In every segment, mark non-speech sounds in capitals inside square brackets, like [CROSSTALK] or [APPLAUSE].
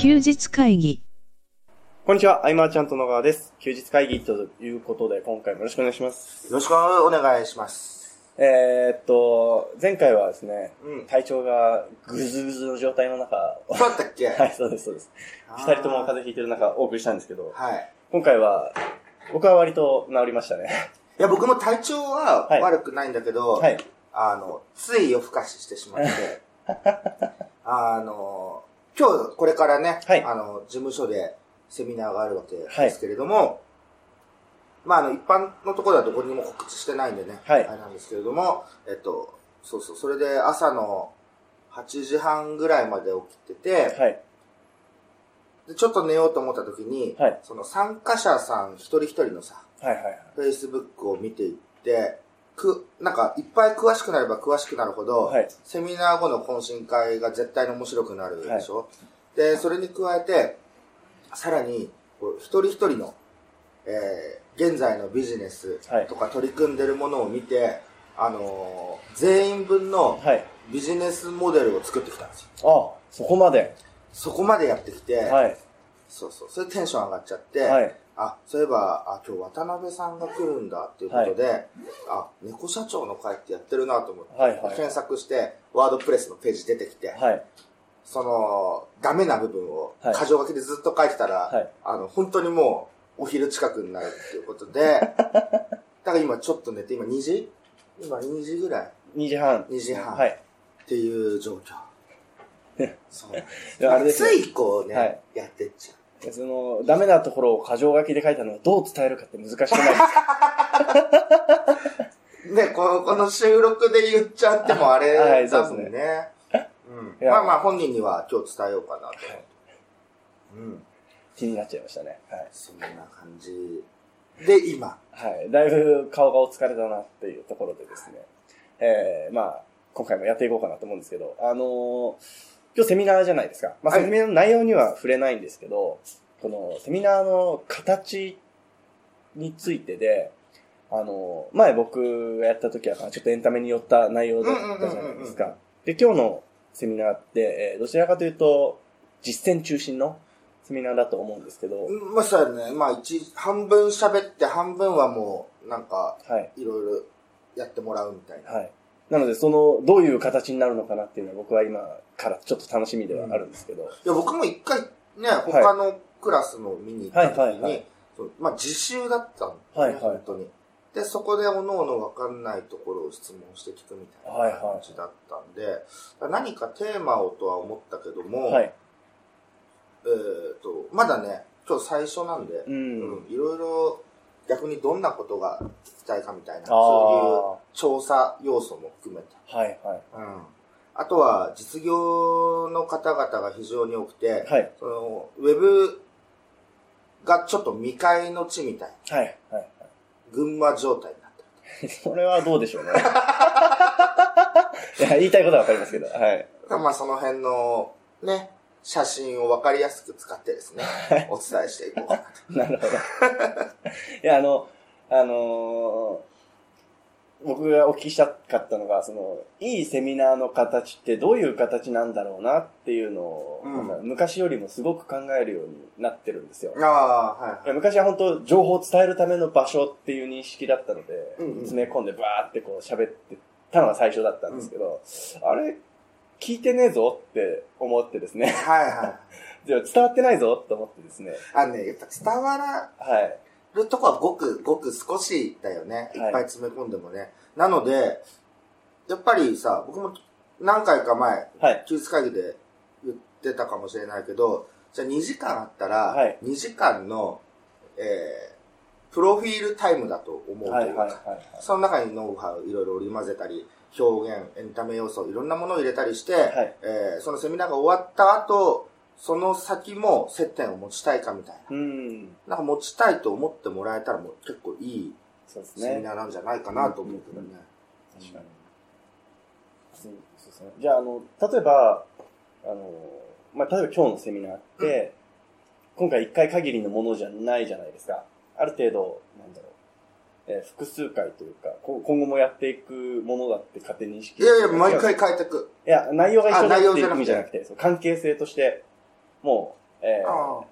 休日会議。こんにちは、アイマーちゃんと野川です。休日会議ということで、今回もよろしくお願いします。よろしくお願いします。えー、っと、前回はですね、うん体調がぐずぐずの状態の中、そうだったっけ？[LAUGHS] はい、そうです、そうです。二人とも風邪ひいてる中、お送りしたんですけど、はい。今回は、僕は割と治りましたね。いや、僕も体調ははい悪くないんだけど、はい。あの、つい夜更かししてしまって、[LAUGHS] あの、今日これからね、はいあの、事務所でセミナーがあるわけですけれども、まあ、あの、一般のところではどこにも告知してないんでね、はいあれなんですけれども、えっと、そうそう、それで朝の8時半ぐらいまで起きてて、はい。でちょっと寝ようと思った時に、はいその参加者さん一人一人のさ、はい、はい。Facebook を見ていって、く、なんか、いっぱい詳しくなれば詳しくなるほど、はいセミナー後の懇親会が絶対に面白くなるでしょ、で、それに加えて、さらに、一人一人の、えー現在のビジネスはいとか取り組んでるものを見て、あのー全員分のはい。ビジネスモデルを作ってきたんですよ。あ、そこまで。そこまでやってきて、はい。そうそう、それでテンション上がっちゃって、はい。あ、そういえば、あ、今日渡辺さんが来るんだっていうことで、あ、猫社長の会ってやってるなと思って、はいはい検索して、ワードプレスのページ出てきて、はい。その、ダメな部分を、はい箇条書きでずっと書いてたら、はいあの、本当にもう、お昼近くになるっていうことで、[LAUGHS] だから今ちょっと寝て、今2時？今2時ぐらい？っ2時半。2時半はい。ていう状況。[LAUGHS] そう。あれですねついこうね、はいやってっちゃう。その、ダメなところを箇条書きで書いたのをどう伝えるかって難しくないですかね、この、この収録で言っちゃってもあれはいそうだもんですね。うん。まあまあ本人には今日伝えようかなと。うん。気になっちゃいましたね。はい。そんな感じで今。はい。だいぶ顔がお疲れだなっていうところでですね。えー、まあ、今回もやっていこうかなと思うんですけど、あのー今日セミナーじゃないですか。まあ、はいセミナーの内容には触れないんですけど、このセミナーの形についてで、あのー前僕がやった時はちょっとエンタメに寄った内容だったじゃないですか。で、今日のセミナーって、えーどちらかというと、実践中心のセミナーだと思うんですけど、うんまあそうやね。まあ一、半分喋って半分はもう、なんか、はい。いろいろやってもらうみたいな。はい。なので、その、どういう形になるのかなっていうのは僕は今からちょっと楽しみではあるんですけど。いや、僕も一回ね、他のクラスの見に行った時に、はいはいはいまあ自習だったんだよね、はいはい本当に。で、そこでおのおのわかんないところを質問して聞くみたいな感じだったんで、何かテーマをとは思ったけども、はい。えっ、と、まだね、今日最初なんで、う。うんんいろいろ逆にどんなことが聞きたいかみたいな、あそういう調査要素も含めて。あ。はいはい。うん。あとは、実業の方々が非常に多くて、はい。その、ウェブがちょっと未開の地みたいな、はい。はい。群馬状態になってる。[LAUGHS] それはどうでしょうね。[LAUGHS] いや、言いたいことはわかりますけど。はい。まあその辺の、ね、写真をわかりやすく使ってですね、お伝えしていこうかなと。なるほど。いや、あの、あのー僕がお聞きしたかったのが、その、いいセミナーの形ってどういう形なんだろうなっていうのを、うん昔よりもすごく考えるようになってるんですよ。ああ、はいや昔は本当情報を伝えるための場所っていう認識だったので、うんうん詰め込んでバーってこう喋ってたのが最初だったんですけど、あれ、聞いてねえぞって思ってですね。い。はいはい。[LAUGHS] でも伝わってないぞって思ってですね。あのね、やっぱ伝わらはい。るとこはごくごく少しだよね。いはいっぱい詰め込んでもね。なので、やっぱりさ、僕も何回か前、はい。休日会議で言ってたかもしれないけど、じゃあ2時間あったら、はい2時間の、えー、プロフィールタイムだと思うというか、はいはいはいはい。その中にノウハウいろいろ織り交ぜたり、表現、エンタメ要素、いろんなものを入れたりして、いえーそのセミナーが終わった後、その先も接点を持ちたいかみたいな。うん。なんか持ちたいと思ってもらえたらもう結構いい。セミナーなんじゃないかなと思うけどね。確かに。そうですね。じゃあ、あの、例えば、あの、まあ、例えば今日のセミナーって、今回一回限りのものじゃないじゃないですか。ある程度、なんだろう、えー複数回というか、こ今後もやっていくものだって勝手に認識いやいや、毎回変えてく。いや、内容が一緒だっていうあ内容じゃなくて意味じゃなくて、そう関係性として、もえーあ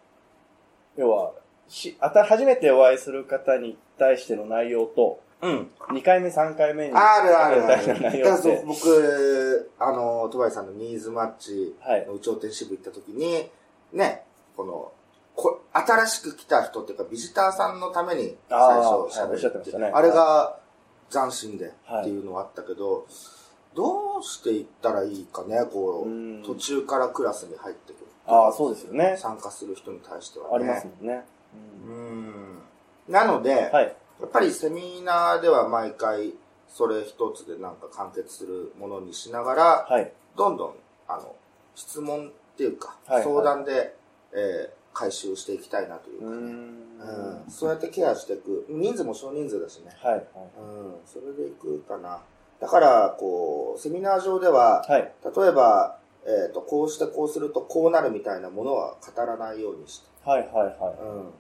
要は、し、あた、初めてお会いする方に対しての内容と、うん。2回目、3回目に。あるあるある。だからそう。僕、あの、戸張さんのニーズマッチはいの有頂天支部行った時に、ね、この、こ新しく来た人っていうか、ビジターさんのために最初喋るってましたねあれが斬新ではいっていうのはあったけど、どうしていったらいいかね、こうんう、途中からクラスに入ってくる。ああ、そうですよね。参加する人に対してはね。ありますもんね。うん。なので、はい。やっぱりセミナーでは毎回それ一つでなんか完結するものにしながら、はい。どんどんあの質問っていうか、はい相談で、えー回収していきたいなというか、うーん。うんそうやってケアしていく人数も少人数だしね、はい。うん、それでいくかなだからこうセミナー上では、はい。例えば、えー、とこうしてこうするとこうなるみたいなものは語らないようにしてはい。はい。はい。うん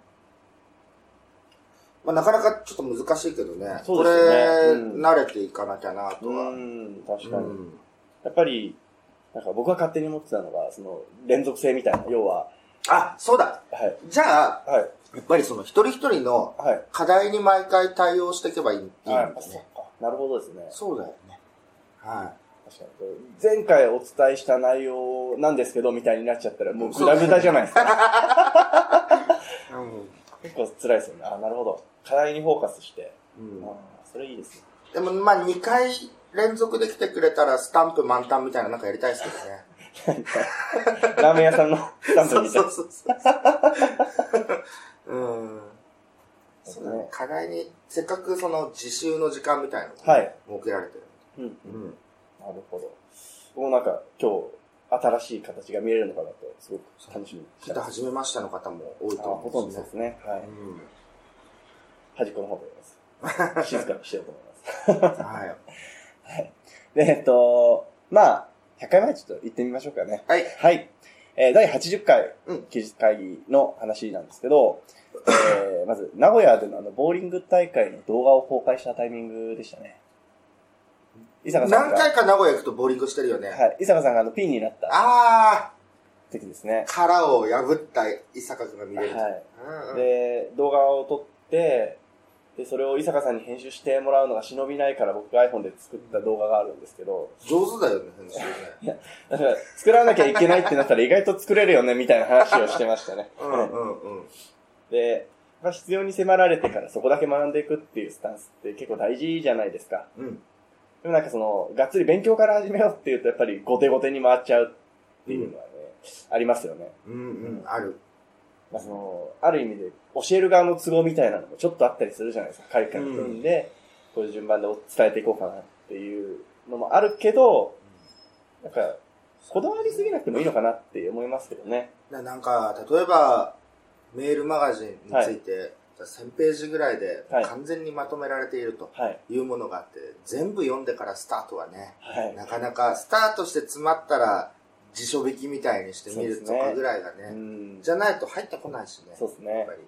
まあ、なかなかちょっと難しいけどね。そうですよねこれ、うん慣れていかなきゃなうとは。ーん。確かに。うんやっぱり、なんか僕が勝手に思ってたのが、その、連続性みたいな、要は、あ、そうだ。はい。じゃあ、はい。やっぱりその一人一人のはい。課題に毎回対応していけばいいいいんだはい。ねあ。そっか。なるほどですね。そうだよね。は確かに。前回お伝えした内容なんですけど、みたいになっちゃったら、もうグダグダじゃないですか。い。[LAUGHS] うん結構辛いですよね。あ、なるほど。課題にフォーカスして。うんあそれいいですね。でも、まあ、2回連続で来てくれたら、スタンプ満タンみたいななんかやりたいですけどね。[LAUGHS] ラーメン屋さんのスタンプそうみたいそうそうそう。[LAUGHS] うん。そうだね。課題に、せっかくその自習の時間みたいなのがはい設けられてる。うん。うん。なるほど。僕もなんか今日新しい形が見れるのかなと、すごく楽しみにしちょってと初めましての方も多いあとほとんど思うんですね。そうですね。はい。うん。端っこの方でます。[LAUGHS] 静かにしてようと思います。はい。で、えっと、まあ、100回前ちょっと行ってみましょうかね。はい。はい。えー第80回うん、記事会議の話なんですけど、[LAUGHS] えーまず、名古屋でのあの、ボーリング大会の動画を公開したタイミングでしたね。伊坂さん何が、回か名古屋行くとボーリングしてるよね。はい、伊坂さんがあの、ピンになったあ時ですねー、。殻を破った伊坂君が見れる。はい。うんうんで、動画を撮って、で、それを伊坂さんに編集してもらうのが忍びないから僕が iPhone で作った動画があるんですけど、上手だよね、編集ね。だから作らなきゃいけないってなったら意外と作れるよねみたいな話をしてましたね。うんうんうん。で、まあ、必要に迫られてからそこだけ学んでいくっていうスタンスって結構大事じゃないですか。うん。でもなんかその、がっつり勉強から始めようっていうとやっぱり後手後手に回っちゃうっていうのはね、ありますよね。うんうん、ある。まあその、ある意味で教える側の都合みたいなのもちょっとあったりするじゃないですか。カリ組んで、こういう順番で伝えていこうかなっていうのもあるけど、なんか、こだわりすぎなくてもいいのかなって思いますけどね。ななんか、例えば、メールマガジンについて、1000ページぐらいではい完全にまとめられているとはい。いうものがあって、全部読んでからスタートはね、はい。なかなかスタートして詰まったら辞書引きみたいにしてみるとかぐらいがうね、ん。じゃないと入ってこないしね。そうですねやっぱり。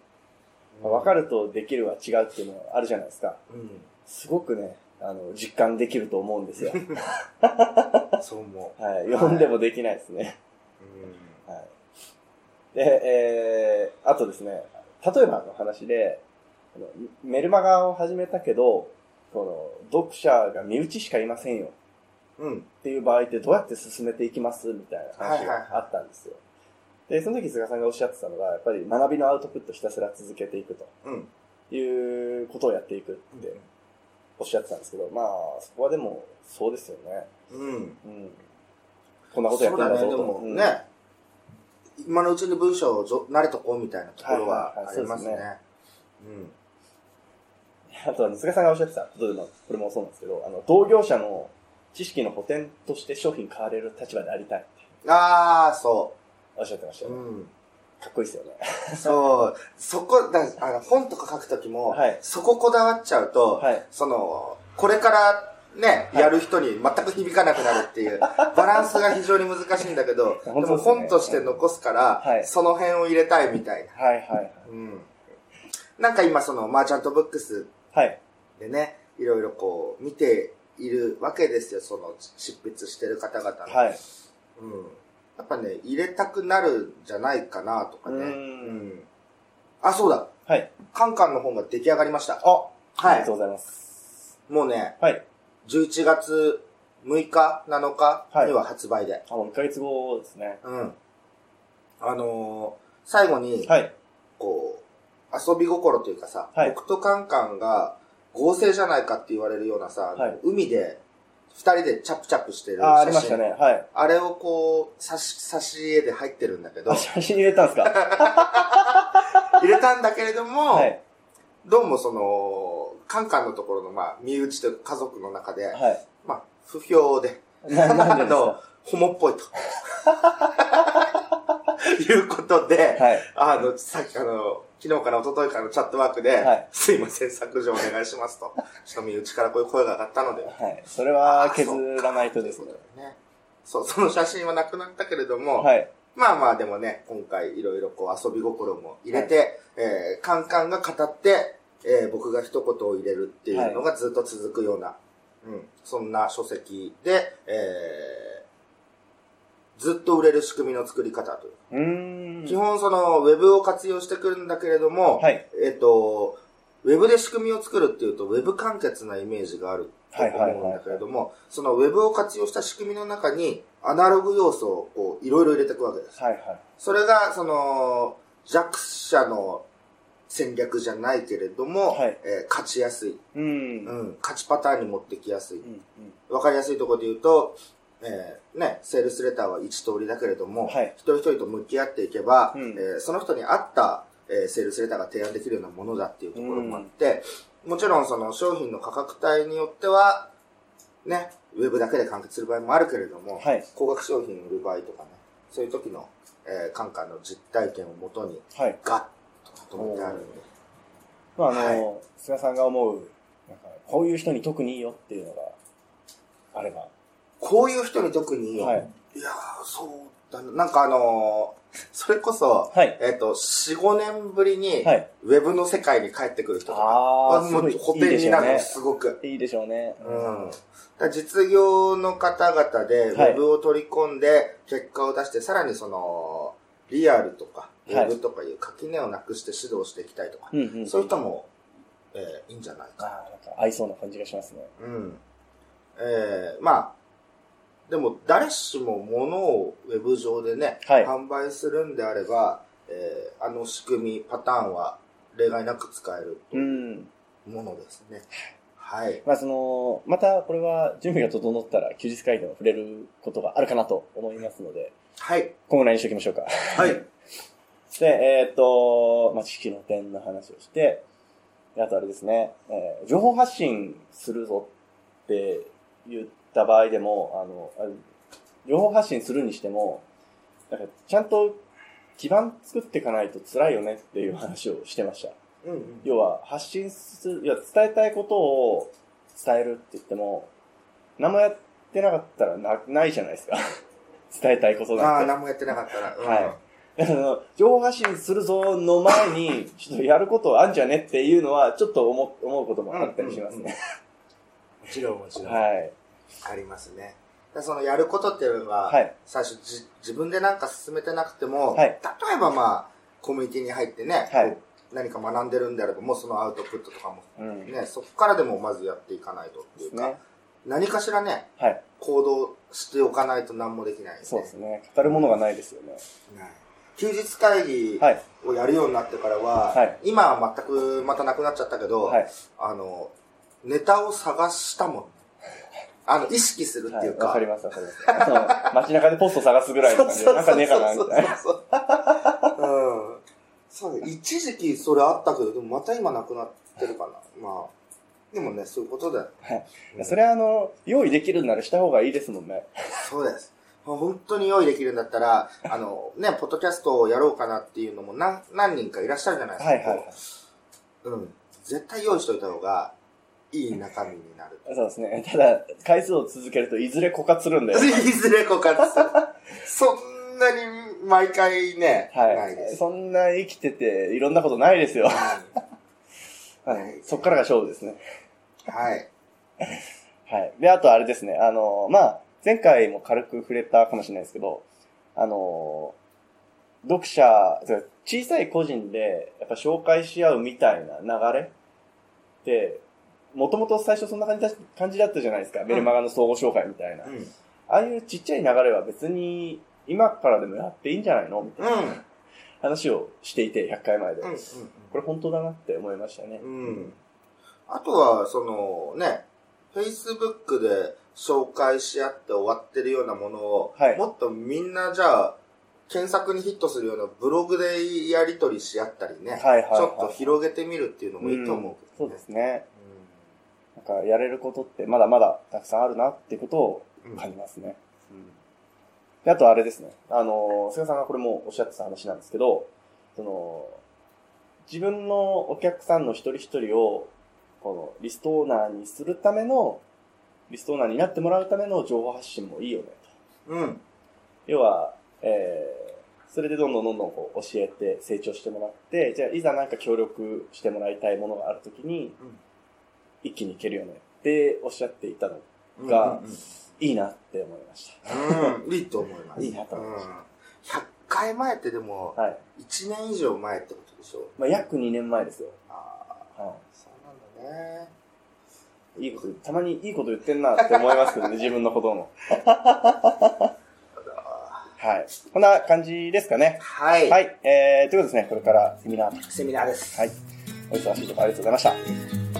まあ分かるとできるは違うっていうのはあるじゃないですか。うん。すごくね、あの、実感できると思うんですよ。[LAUGHS] そう思 [LAUGHS] はい。読んでもできないですね。う。うん。はい。で、えー、あとですね、例えばの話で、メルマガを始めたけど、この、読者が身内しかいませんようん。っていう場合ってどうやって進めていきますみたいな話はいはいがあったんですよ。で、その時菅さんがおっしゃってたのが、やっぱり学びのアウトプットひたすら続けていくとうん。いうことをやっていくっておっしゃってたんですけど、まあ、そこはでも、そうですよね。うん。うん。こんなことやってんだぞと。そうだね、でもうんね、今のうちに文章をぞ慣れとこうみたいなところははいはいはいありますね。うん。あとは、菅さんがおっしゃってたことでも、これもそうなんですけど、あの、同業者の知識の補填として商品買われる立場でありたいってああ、そおっしゃってましたう。よね。うん。かっこいいですよね。そう。そこ、だあの、本とか書くときも、はいそここだわっちゃうと、はいその、これからね、はいやる人に全く響かなくなるっていう、[LAUGHS] バランスが非常に難しいんだけど、でも本として残すから、はいその辺を入れたいみたいな。はいはいうん。なんか今その、マーチャントブックスはい。でね、いろいろこう、見ているわけですよ、その、執筆してる方々の。はい。うん。やっぱね、入れたくなるんじゃないかなとかね。うーうんん。あ、そうだ。はい。カンカンの本が出来上がりました。あ、あはいりがとうございます。もうね、はい。11月6日、7日には発売で。あ、もう1ヶ月後ですね。うん。あのー最後に、はい。こう、遊び心というかさ、はい僕とカンカンが合成じゃないかって言われるようなさ、はい海で二人でチャプチャプしてるあ、あ写真。りましたね。はい。あれをこう、差し、差し絵で入ってるんだけどあ、、写真入れたんですか？[LAUGHS] 入れたんだけれども、はい。どうもその、カンカンのところの、まあ、身内というか家族の中で、はい。まあ、不評で、な、なんでですあのか、ホモっぽいと。[LAUGHS] いうことで、はい。あの、さっきあの、昨日から一昨日からのチャットワークで、はいすいません、削除お願いしますと。[LAUGHS] ちょっと身内からこういう声が上がったので。はい。それは削らないとですね。ね。そう、その写真はなくなったけれども、はい。まあまあでもね、今回いろいろこう遊び心も入れて、えー、カンカンが語って、えー、僕が一言を入れるっていうのがずっと続くような、うん、そんな書籍で、えー、ずっと売れる仕組みの作り方という。う。基本その、ウェブを活用してくるんだけれども、はい。えっ、と、ウェブで仕組みを作るっていうと、ウェブ完結なイメージがあると思うんだけれども、そのウェブを活用した仕組みの中に、アナログ要素をこう、いろいろ入れていくわけです。はいはい。それが、その、弱者の戦略じゃないけれども、はいえー勝ちやすい、うん。ううんん、勝ちパターンに持ってきやすい。うん。わかりやすいところで言うと、えーね、セールスレターは一通りだけれども、はい。一人一人と向き合っていけば、うん。えーその人に合った、えーセールスレターが提案できるようなものだっていうところもあって、もちろんその商品の価格帯によっては、ね、ウェブだけで完結する場合もあるけれども、はい。高額商品を売る場合とかね、そういう時の、えー、カンカンの実体験をもとに、はい。ガッとまとめてあるんで、まあ、あはの、菅さんが思う、なんか、こういう人に特にいいよっていうのがあれば。こういう人に特に。はい。いやー、そうだな。なんかあのーそれこそ、はい。えっ、と、4、5年ぶりに、はい。ウェブの世界に帰ってくる人とか、あもうになるの。すごく。いいでしょうね。うん。だ実業の方々で、ウはいェブを取り込んで、結果を出して、さらにその、リアルとか、ウはいェブとかいう垣根をなくして指導していきたいとか、うんうん。そういう人も、えーいいんじゃないか。ああ、なんか合いそうな感じがしますね。うん。えー、まあ、でも誰しも物をウェブ上でね、はい販売するんであれば、えー、あの仕組み、パターンは例外なく使えるうん。ものですね。はい。まあ、その、またこれは準備が整ったら休日会でも触れることがあるかなと思いますので、はい。今後何にしておきましょうか。はい。[LAUGHS] で、えっ、と、まあ、知識の点の話をして、であとあれですね、えー情報発信するぞって言った場合でも、あの、情報発信するにしても、なんかちゃんと基盤作っていかないと辛いよねっていう話をしてました。うんうん。要は発信する、いや伝えたいことを伝えるって言っても、何もやってなかったらなないじゃないですか。[LAUGHS] 伝えたいことああ、なんて。何もやってなかったら。うんはい。情報発信するぞの前に、ちょっとやることあんじゃねっていうのは、ちょっと思う思うこともあったりしますね。もちろんもちろん。はい。ありますね。でそのやることっていうのが、はい最初じ自分でなんか進めてなくても、はい例えばまあ、コミュニティに入ってね、はい何か学んでるんであれば、もうそのアウトプットとかもうん。ね、そこからでもまずやっていかないとっていうか、ね。何かしらね、はい。行動しておかないと何もできない、ね。そうですね。語るものがないですよね。はい休日会議はい。をやるようになってからは、はい今は全くまたなくなっちゃったけど、はい。あの、ネタを探したもん。あの、意識するっていうか。はいわかりますわかります。街中でポスト探すぐらいの感じで、なんかねえかな、みたいな。そうん。そうね一時期それあったけど、でもまた今なくなってるかな。まあ。でもね、そういうことだよ。はいうんそれはあの、用意できるならした方がいいですもんね。そうです。本当に用意できるんだったら、あの、ね、ポッドキャストをやろうかなっていうのも何何人かいらっしゃるじゃないですか。はいはいはい。うん。絶対用意しといた方がいい中身になる。そうですね。ただ、回数を続けるといずれ枯渇するんで。[LAUGHS] いずれ枯渇する。[LAUGHS] そんなに毎回ね、ないではい。す。そんな生きてて、いろんなことないですよ。はい。そっからが勝負ですね。はい。はい。で、あとあれですね。あの、まあ、前回も軽く触れたかもしれないですけど、あの、読者、小さい個人で、やっぱ紹介し合うみたいな流れって、もともと最初そんな感じだ感じだったじゃないですか。メルマガの相互紹介みたいな。うん。ああいうちっちゃい流れは別に今からでもやっていいんじゃないのみたいなうん。話をしていて、100回前で。うん。これ本当だなって思いましたね。うん。あとは、そのね、Facebook で紹介し合って終わってるようなものを、はいもっとみんなじゃあ、検索にヒットするようなブログでやり取りし合ったりね、はいはいはいちょっと広げてみるっていうのもいいと思うけどね、そうですね。なんかやれることってまだまだたくさんあるなってことをうん感じますね。であとあれですね。あの、菅さんがこれもおっしゃってた話なんですけど、その、自分のお客さんの一人一人を、このリストオーナーにするための、リストオーナーになってもらうための情報発信もいいよねと。うん。要は、えー、それでどんどんどんどんこう教えて成長してもらって、じゃあいざなんか協力してもらいたいものがあるときに、うん一気にいけるよねっておっしゃっていたのうん。がうんいいなって思いましうん、いいと思います。いいなと思いましうん100回前ってでも、た。はい。1年以上前ってことでしょ？まあ、約2年前ですよ。ああ、はそうなんだね。い。いいこと、たまにいいこと言ってんなって思いますけどね、[LAUGHS] 自分のことも。[LAUGHS] はい。こんな感じですかね。はい。はい。えー、ということですね、これからセミナー。セミナーです。はい。お忙しいところありがとうございました。